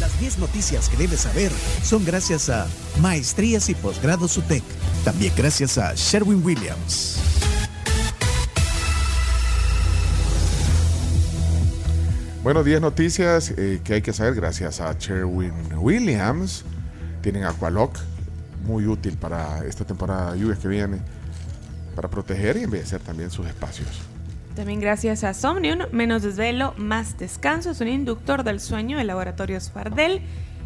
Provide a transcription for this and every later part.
Las 10 noticias que debes saber son gracias a Maestrías y Posgrados UTEC. También gracias a Sherwin Williams. Bueno, 10 noticias eh, que hay que saber gracias a Sherwin Williams. Tienen Aqualock, muy útil para esta temporada de lluvias que viene, para proteger y embellecer también sus espacios. También gracias a Somnium, menos desvelo, más descanso, es un inductor del sueño de Laboratorios Fardel.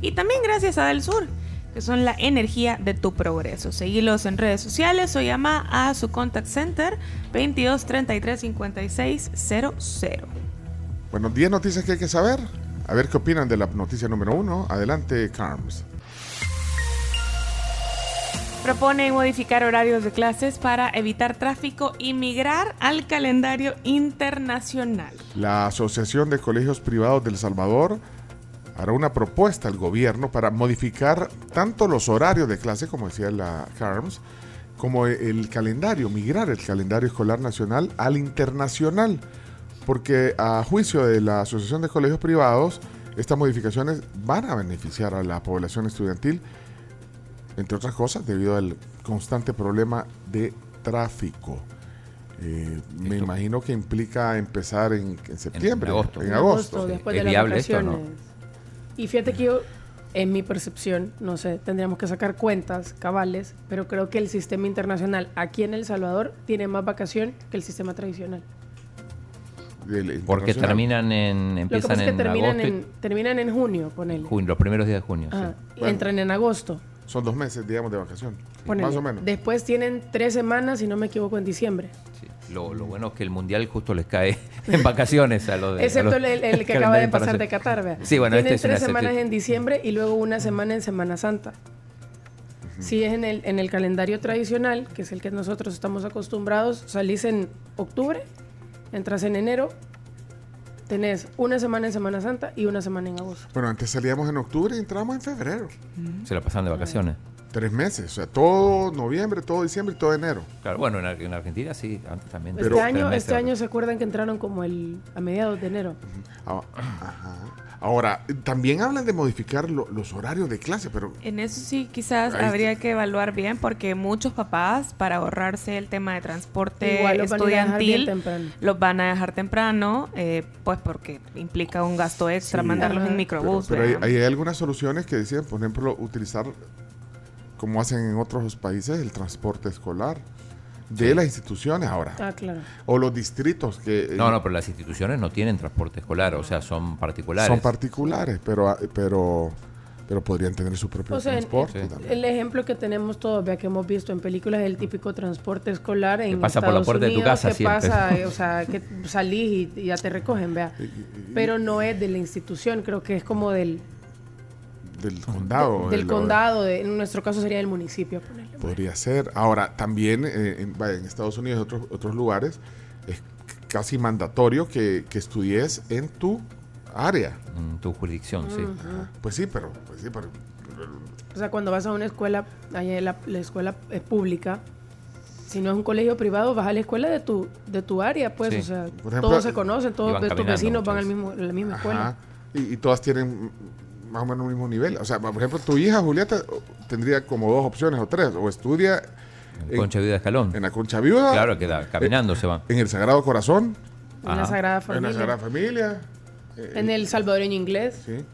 Y también gracias a Del Sur, que son la energía de tu progreso. Seguilos en redes sociales o llama a su contact center 22 33 56 00. Bueno, 10 noticias que hay que saber. A ver qué opinan de la noticia número uno. Adelante, Carms. Propone modificar horarios de clases para evitar tráfico y migrar al calendario internacional. La Asociación de Colegios Privados del Salvador hará una propuesta al gobierno para modificar tanto los horarios de clase, como decía la CARMS, como el calendario, migrar el calendario escolar nacional al internacional. Porque a juicio de la Asociación de Colegios Privados, estas modificaciones van a beneficiar a la población estudiantil, entre otras cosas, debido al constante problema de tráfico. Eh, me imagino que implica empezar en, en septiembre, en agosto. En agosto, después de las vacaciones. Y fíjate que yo, en mi percepción, no sé, tendríamos que sacar cuentas cabales, pero creo que el sistema internacional aquí en El Salvador tiene más vacación que el sistema tradicional. Porque terminan en, empiezan Lo que terminan en, terminan en junio, ponele. Junio, los primeros días de junio. sí. Entran en agosto. Son dos meses, digamos, de vacación. más o menos. Después tienen tres semanas, si no me equivoco, en diciembre. Lo, lo, bueno es que el mundial justo les cae en vacaciones a los de, Excepto a los el, que acaba de pasar de Qatar, ¿vea? Sí, bueno, Tienen este tres semanas en diciembre y luego una semana en Semana Santa. Si es en el, en el calendario tradicional, que es el que nosotros estamos acostumbrados, salís en octubre, entras en enero, tenés una semana en Semana Santa y una semana en agosto. Bueno, antes salíamos en octubre y entramos en febrero. Se la pasan de vacaciones. Tres meses, o sea, todo noviembre, todo diciembre y todo enero. Claro, bueno, en, en Argentina sí, antes también. Este año, este año se acuerdan que entraron como el a mediados de enero. Ah, ajá. Ahora, también hablan de modificar lo, los horarios de clase, pero... En eso sí, quizás habría que evaluar bien, porque muchos papás, para ahorrarse el tema de transporte Igual los van a estudiantil, dejar bien temprano. los van a dejar temprano, eh, pues porque implica un gasto extra Sí. mandarlos Ajá. en microbús. Pero hay, hay algunas soluciones que deciden, por ejemplo, utilizar, como hacen en otros países, el transporte escolar de las instituciones ahora. Ah, claro. O los distritos que... eh, No, no, pero las instituciones no tienen transporte escolar, o sea, son particulares. Son particulares, pero, ah, pero, pero podrían tener su propio O sea, transporte sí. también. El ejemplo que tenemos todos, vea que hemos visto en películas, es el típico transporte escolar en pasa por la Estados puerta de tu Unidos, casa que siempre. pasa, eh, o sea, que salís y, y ya te recogen, vea. Pero no es de la institución, creo que es como del, Del condado. del de condado, de- en nuestro caso sería del municipio. ponerle. Podría ser. Ahora, también eh, en, vaya, en Estados Unidos y otros, otros lugares es casi mandatorio que, que estudies en tu área. En tu jurisdicción, sí. Pues sí, pero, pues sí, pero O sea, cuando vas a una escuela, allá la, la escuela es pública, si no es un colegio privado, vas a la escuela de tu, de tu área, pues, Sí. o sea, ejemplo, todos se conocen, todos tus vecinos van al muchas mismo, a la misma escuela. Ajá. Y, y todas tienen más o menos el mismo nivel. O sea, por ejemplo, tu hija Julieta tendría como dos opciones o tres. O estudia en, Concha Vida Escalón. en la Concha Viuda, Claro, queda caminando se va. en el Sagrado Corazón, En la. Sagrada en Familia. la Sagrada Familia. eh, En el salvadoreño inglés. Sí.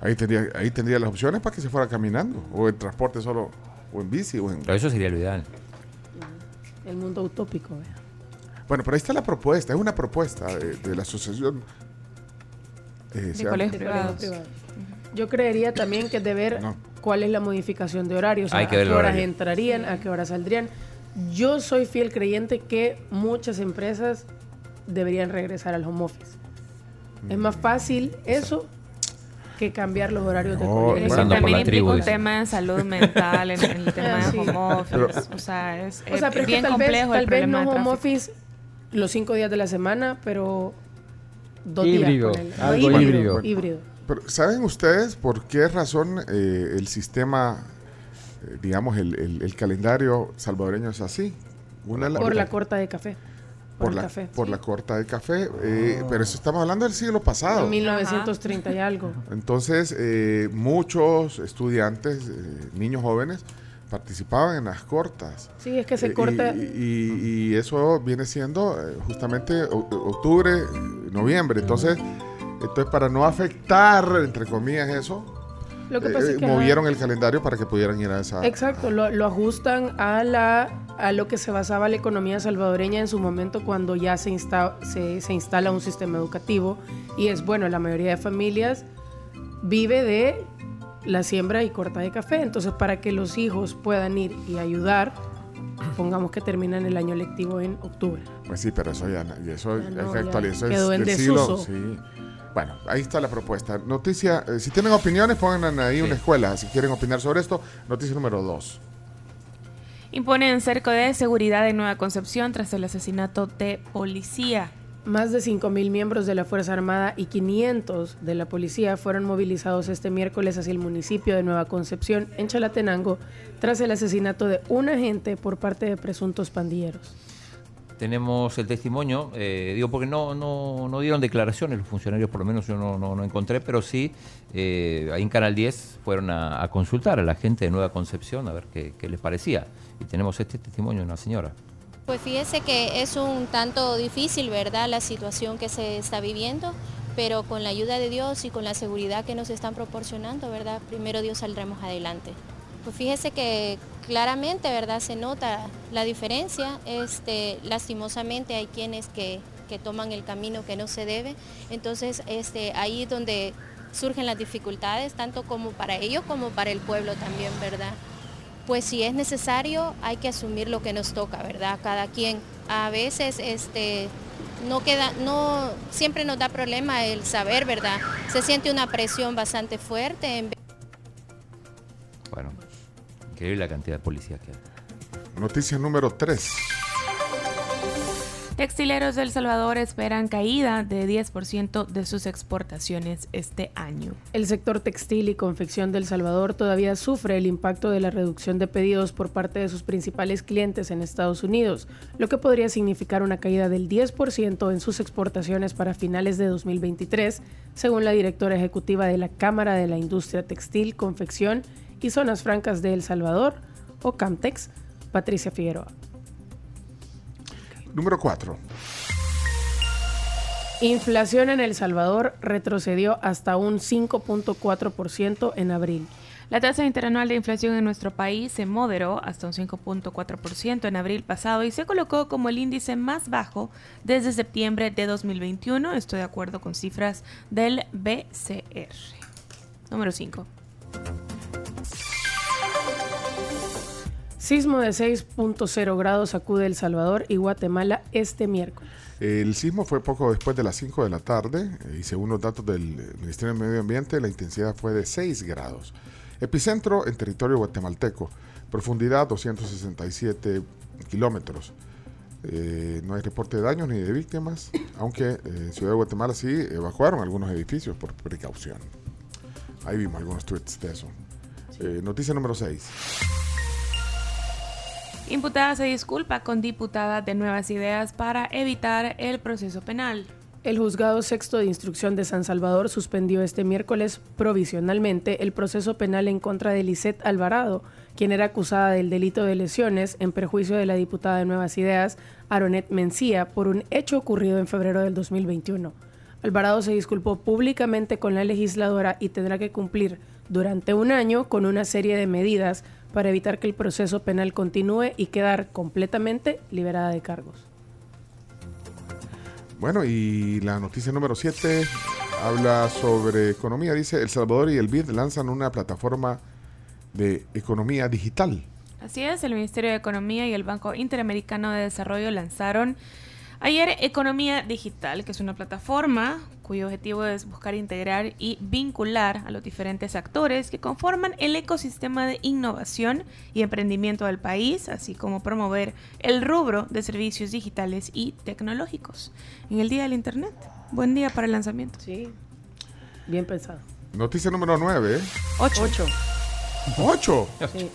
Ahí tendría, ahí tendría las opciones para que se fuera caminando. O en transporte solo, o en bici, o en... Pero eso sería lo ideal. El mundo utópico. vea. Bueno, pero ahí está la propuesta. Es una propuesta de, de la asociación. eh, colegios De privados. colegios privados. Yo creería también que es de ver No. cuál es la modificación de horarios, o sea, Hay que a ver qué el horas entrarían, a qué horas saldrían. Yo soy fiel creyente que muchas empresas deberían regresar al home office. Es más fácil eso que cambiar los horarios de No, colegio. Es que Empezando por también implica un tema de salud mental en, en el tema Ah, de sí. home office. O sea, es, O sea, es pero es bien tal vez, complejo tal el vez problema no de home office los cinco días de la semana, pero dos Híbrido, días. algo híbrido. híbrido. híbrido. Pero, ¿saben ustedes por qué razón eh, el sistema, eh, digamos, el, el- el calendario salvadoreño es así? Una Por la corta de café. por, la, café. por la corta de café. eh, pero eso estamos hablando del siglo pasado. En 1930 y algo. Entonces, eh, muchos estudiantes, eh, niños jóvenes, participaban en las cortas. Sí, es que se Eh, corta. Y, y- y eso viene siendo justamente octubre, noviembre. Entonces, entonces, para no afectar, entre comillas, eso, Lo que eh, pasa es que ajá, movieron el calendario para que pudieran ir a esa. Exacto, lo, lo ajustan a la a lo que se basaba la economía salvadoreña en su momento cuando ya se, insta- se, se instala un sistema educativo y es bueno, la mayoría de familias vive de la siembra y corta de café, entonces para que los hijos puedan ir y ayudar, pongamos que terminan el año lectivo en octubre. Pues sí, pero eso ya, y eso Ya no, ya actualizar. quedó en siglo, desuso. sí. Bueno, ahí está la propuesta. Noticia, eh, si tienen opiniones, pongan ahí una escuela. Si quieren opinar sobre esto, noticia número dos. Imponen cerco de seguridad en Nueva Concepción tras el asesinato de policía. Más de 5.000 miembros de la Fuerza Armada y 500 de la policía fueron movilizados este miércoles hacia el municipio de Nueva Concepción, en Chalatenango, tras el asesinato de un agente por parte de presuntos pandilleros. Tenemos el testimonio, eh, digo porque no, no, no dieron declaraciones los funcionarios, por lo menos yo no, no, encontré, pero sí, eh, ahí en Canal 10 fueron a, a consultar a la gente de Nueva Concepción a ver qué, qué les parecía. Y tenemos este testimonio de una señora. Pues fíjese que es un tanto difícil, ¿verdad?, la situación que se está viviendo, pero con la ayuda de Dios y con la seguridad que nos están proporcionando, ¿verdad?, primero Dios saldremos adelante. Pues fíjese que claramente, ¿verdad?, se nota la diferencia. Este, lastimosamente hay quienes que, que toman el camino que no se debe, entonces este, ahí es donde surgen las dificultades, tanto como para ellos como para el pueblo también, ¿verdad? pues si es necesario hay que asumir lo que nos toca, ¿verdad? Cada quien. A veces este no queda no siempre nos da problema el saber, ¿verdad? Se siente una presión bastante fuerte increíble la cantidad de policías que hay. Noticia número tres. Textileros de El Salvador esperan caída de 10% de sus exportaciones este año. El sector textil y confección del Salvador todavía sufre el impacto de la reducción de pedidos por parte de sus principales clientes en Estados Unidos, lo que podría significar una caída del 10% en sus exportaciones para finales de 2023, según la directora ejecutiva de la Cámara de la Industria Textil, Confección y Zonas Francas de El Salvador, o CAMTEX, Patricia Figueroa. Número 4. Inflación en El Salvador retrocedió hasta un 5.4% en abril. La tasa interanual de inflación en nuestro país se moderó hasta un 5.4% en abril pasado y se colocó como el índice más bajo desde septiembre de 2021. Estoy de acuerdo con cifras del BCR. Número 5. Sismo de 6.0 grados sacude El Salvador y Guatemala este miércoles. El sismo fue poco después de las 5 de la tarde eh, y según los datos del eh, Ministerio de Medio Ambiente, la intensidad fue de 6 grados. Epicentro en territorio guatemalteco, profundidad 267 kilómetros. Eh, no hay reporte de daños ni de víctimas, aunque eh, en Ciudad de Guatemala sí evacuaron algunos edificios por precaución. Ahí vimos algunos tweets de eso. Eh, noticia número 6. Imputada se disculpa con diputada de Nuevas Ideas para evitar el proceso penal. El juzgado sexto de instrucción de San Salvador suspendió este miércoles provisionalmente el proceso penal en contra de Lisette Alvarado, quien era acusada del delito de lesiones en perjuicio de la diputada de Nuevas Ideas, Aronet Mencía, por un hecho ocurrido en febrero del 2021. Alvarado se disculpó públicamente con la legisladora y tendrá que cumplir durante un año con una serie de medidas para evitar que el proceso penal continúe y quedar completamente liberada de cargos. Bueno, y la noticia número 7 habla sobre economía. Dice, El Salvador y el BID lanzan una plataforma de economía digital. Así es, el Ministerio de Economía y el Banco Interamericano de Desarrollo lanzaron ayer Economía Digital, que es una plataforma cuyo objetivo es buscar integrar y vincular a los diferentes actores que conforman el ecosistema de innovación y emprendimiento del país, así como promover el rubro de servicios digitales y tecnológicos. En el Día del Internet, buen día para el lanzamiento. Sí, bien pensado. Noticia número 9. 8. 8. 8.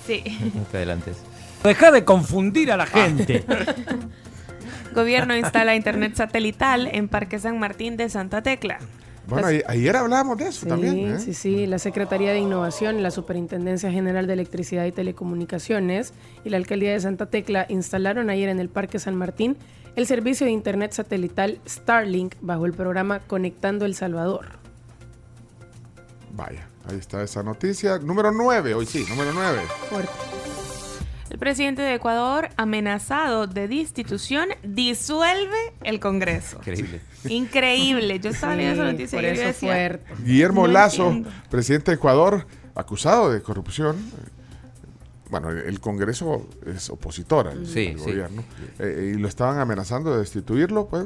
Sí. Que adelante. Deja de confundir a la gente. Gobierno instala internet satelital en Parque San Martín de Santa Tecla. Bueno, ayer hablábamos de eso Sí, también. ¿eh? sí, sí. La Secretaría de Innovación, la Superintendencia General de Electricidad y Telecomunicaciones y la Alcaldía de Santa Tecla instalaron ayer en el Parque San Martín el servicio de Internet satelital Starlink bajo el programa Conectando El Salvador. Vaya, ahí está esa noticia. Número 9, hoy sí, número 9. Fuerte. El presidente de Ecuador, amenazado de destitución, disuelve el Congreso. Increíble. Increíble. Yo estaba leyendo esa noticia por y yo eso decía, fuerte. Guillermo No Lazo, entiendo. presidente de Ecuador, acusado de corrupción. Bueno, el Congreso es opositor al, Sí, al sí. gobierno. Eh, y lo estaban amenazando de destituirlo, pues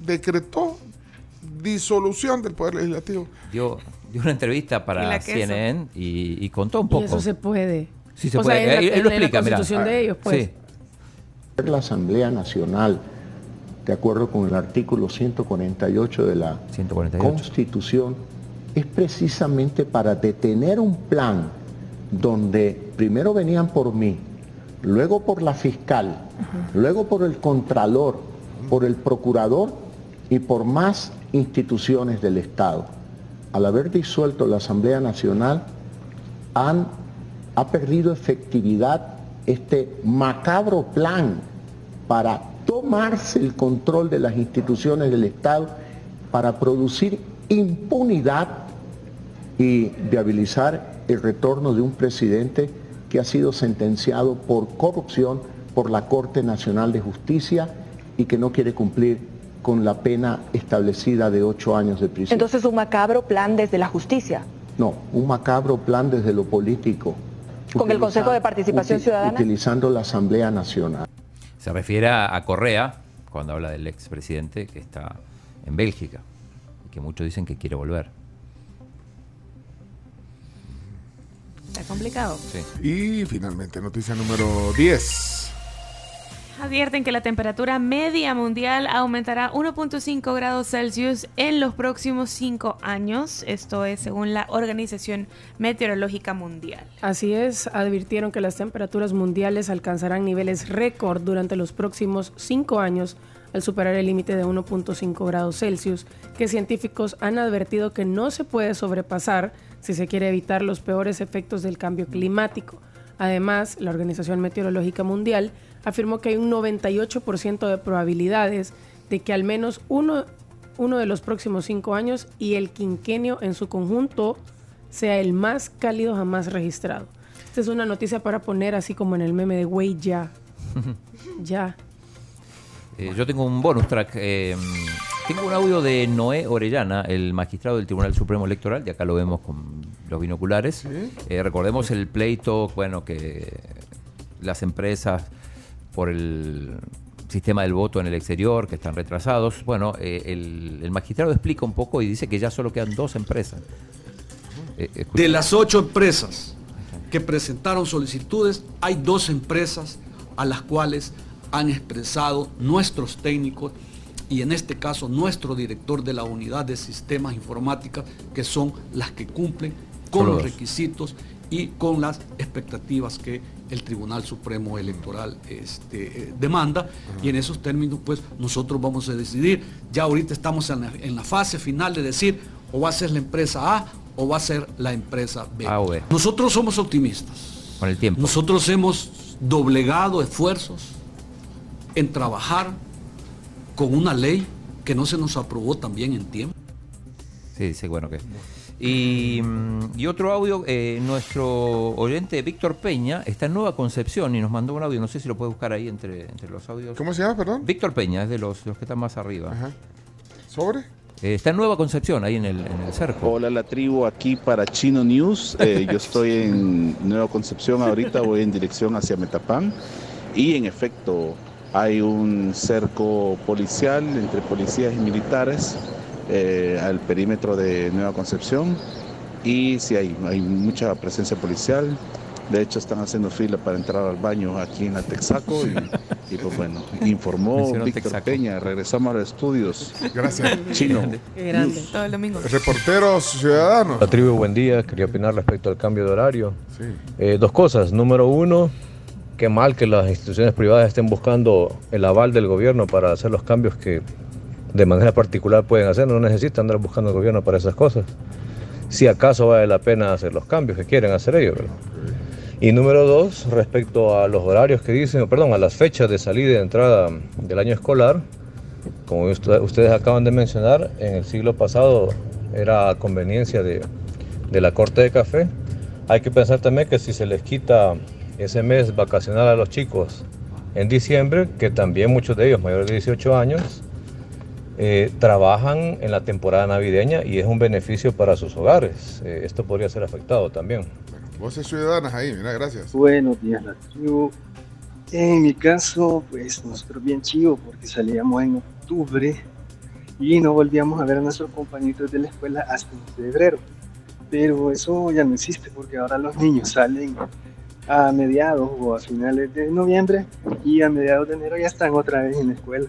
decretó disolución del Poder Legislativo. Dio, dio una entrevista para. CNN y, y contó un Y poco. eso se puede. Sí se O puede. sea, en la- Él- él en lo explica, mira. constitución de ellos, pues. Sí. La Asamblea Nacional, de acuerdo con el artículo 148 de la 148. Constitución, es precisamente para detener un plan donde primero venían por mí, luego por la fiscal, luego por el contralor, por el procurador y por más instituciones del Estado. Al haber disuelto la Asamblea Nacional, han, ha perdido efectividad este macabro plan para tomarse el control de las instituciones del Estado, para producir impunidad y viabilizar el retorno de un presidente que ha sido sentenciado por corrupción por la Corte Nacional de Justicia y que no quiere cumplir con la pena establecida de ocho años de prisión. Entonces un macabro plan desde la justicia. No, un macabro plan desde lo político. ¿Con el Consejo de Participación Ciudadana? Utilizando la Asamblea Nacional. Se refiere a a Correa cuando habla del expresidente que está en Bélgica y que muchos dicen que quiere volver. Está complicado. Sí. Y finalmente, noticia número 10. Advierten que la temperatura media mundial aumentará 1.5 grados Celsius en los próximos 5 años. Esto es según la Organización Meteorológica Mundial. Así es, advirtieron que las temperaturas mundiales alcanzarán niveles récord durante los próximos cinco años al superar el límite de 1.5 grados Celsius, que científicos han advertido que no se puede sobrepasar si se quiere evitar los peores efectos del cambio climático. Además, la Organización Meteorológica Mundial afirmó que hay un 98% de probabilidades de que al menos uno, uno de los próximos cinco años y el quinquenio en su conjunto sea el más cálido jamás registrado. Esta es una noticia para poner así como en el meme de güey ya. ya. Eh, yo tengo un bonus track. eh, tengo un audio de Noé Orellana, el magistrado del Tribunal Supremo Electoral, y acá lo vemos con los binoculares. Eh, recordemos el pleito, bueno, que las empresas por el sistema del voto en el exterior, que están retrasados. Bueno, eh, el, el magistrado explica un poco y dice que ya solo quedan dos empresas. Eh. De las ocho empresas que presentaron solicitudes, hay dos empresas a las cuales han expresado nuestros técnicos y en este caso nuestro director de la unidad de sistemas informáticas, que son las que cumplen con los requisitos y con las expectativas que el Tribunal Supremo Electoral este, eh, demanda. Y en esos términos, pues nosotros vamos a decidir. Ya ahorita estamos en la, en la fase final de decir o va a ser la empresa A o va a ser la empresa B. A o B. Nosotros somos optimistas. Con el tiempo. Nosotros hemos doblegado esfuerzos en trabajar con una ley que no se nos aprobó también en tiempo. Sí, dice, bueno, que. Y, mm, y otro audio, eh, nuestro oyente Víctor Peña está en Nueva Concepción y nos mandó un audio, no sé si lo puede buscar ahí entre, entre los audios. ¿Cómo se llama, perdón? Víctor Peña, es de los, los que están más arriba. Ajá. ¿Sobre? Eh, está en Nueva Concepción, ahí en el, en el cerco. Hola la tribu, aquí para Chino News. Eh, yo estoy en Nueva Concepción ahorita, voy en dirección hacia Metapán y en efecto hay un cerco policial entre policías y militares eh, al perímetro de Nueva Concepción y sí hay, hay mucha presencia policial. De hecho están haciendo fila para entrar al baño aquí en la Texaco y, y, pues bueno, informó Víctor Texaco. Peña. Regresamos a los estudios. Gracias. Chino. Qué grande. News. Todo el domingo. Reporteros ciudadanos. La tribu, buen día. Quería opinar respecto al cambio de horario. Sí. Eh, dos cosas. Número uno, qué mal que las instituciones privadas estén buscando el aval del gobierno para hacer los cambios que de manera particular pueden hacer. No necesitan andar buscando el gobierno para esas cosas. Si acaso vale la pena hacer los cambios que quieren hacer ellos. Y número dos, respecto a los horarios que dicen, perdón, a las fechas de salida y de entrada del año escolar, como usted- ustedes acaban de mencionar, en el siglo pasado era conveniencia de la Corte de Café. Hay que pensar también que si se les quita ese mes vacacional a los chicos en diciembre, que también muchos de ellos mayores de 18 años eh, trabajan en la temporada navideña y es un beneficio para sus hogares. Eh, esto podría ser afectado también. Voces ciudadanas ahí, mira, gracias. Buenos días, la tribu. En mi caso, pues nosotros bien chivo porque salíamos en octubre y no volvíamos a ver a nuestros compañeros de la escuela hasta en febrero. Pero eso ya no existe porque ahora los niños salen a mediados o a finales de noviembre y a mediados de enero ya están otra vez en la escuela.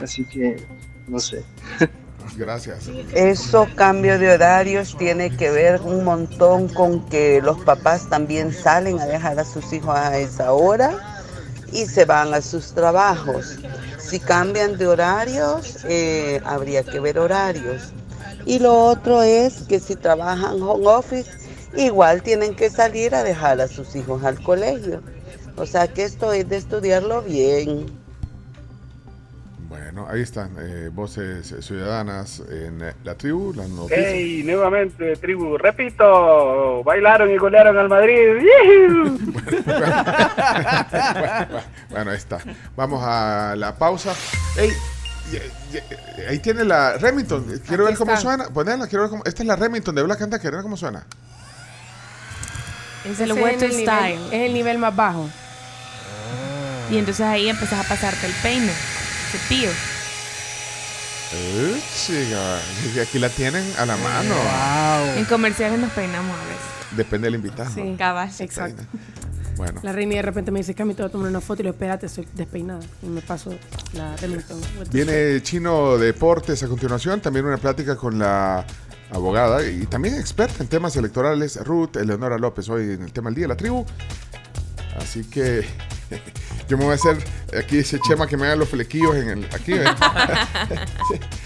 Así que, no sé. Gracias. Eso cambio de horarios tiene que ver un montón con que los papás también salen a dejar a sus hijos a esa hora y se van a sus trabajos. Si cambian de horarios, eh, habría que ver horarios. Y lo otro es que si trabajan home office, igual tienen que salir a dejar a sus hijos al colegio. O sea que esto es de estudiarlo bien. Bueno, ahí están, eh, voces ciudadanas en la tribu, las noticias. Hey, nuevamente, tribu, repito, bailaron y golearon al Madrid. ¡Yujú! bueno, ahí está. Vamos a la pausa. Ey, ahí tiene la Remington. Quiero Aquí ver cómo está. suena. Ponela, quiero ver cómo. Esta es la Remington de Black Canta. Quiero ver cómo suena. Es el el style. nivel- es el nivel más bajo. Y entonces ahí empezás a pasarte el peine, cepillo. Eh, chica, y aquí la tienen a la mano. En comerciales nos peinamos a veces. Depende del invitado. Sí, Cabal. exacto. Bueno. La reina de repente me dice, Cami, te voy a tomar una foto y le digo, espérate, estoy despeinada. Y me paso la Remington. Viene Chino Deportes a continuación, también una plática con la abogada y también experta en temas electorales, Ruth Eleonora López, hoy en el tema del día de la tribu. Así que yo me voy a hacer aquí ese chema que me haga los flequillos en el aquí. Sí.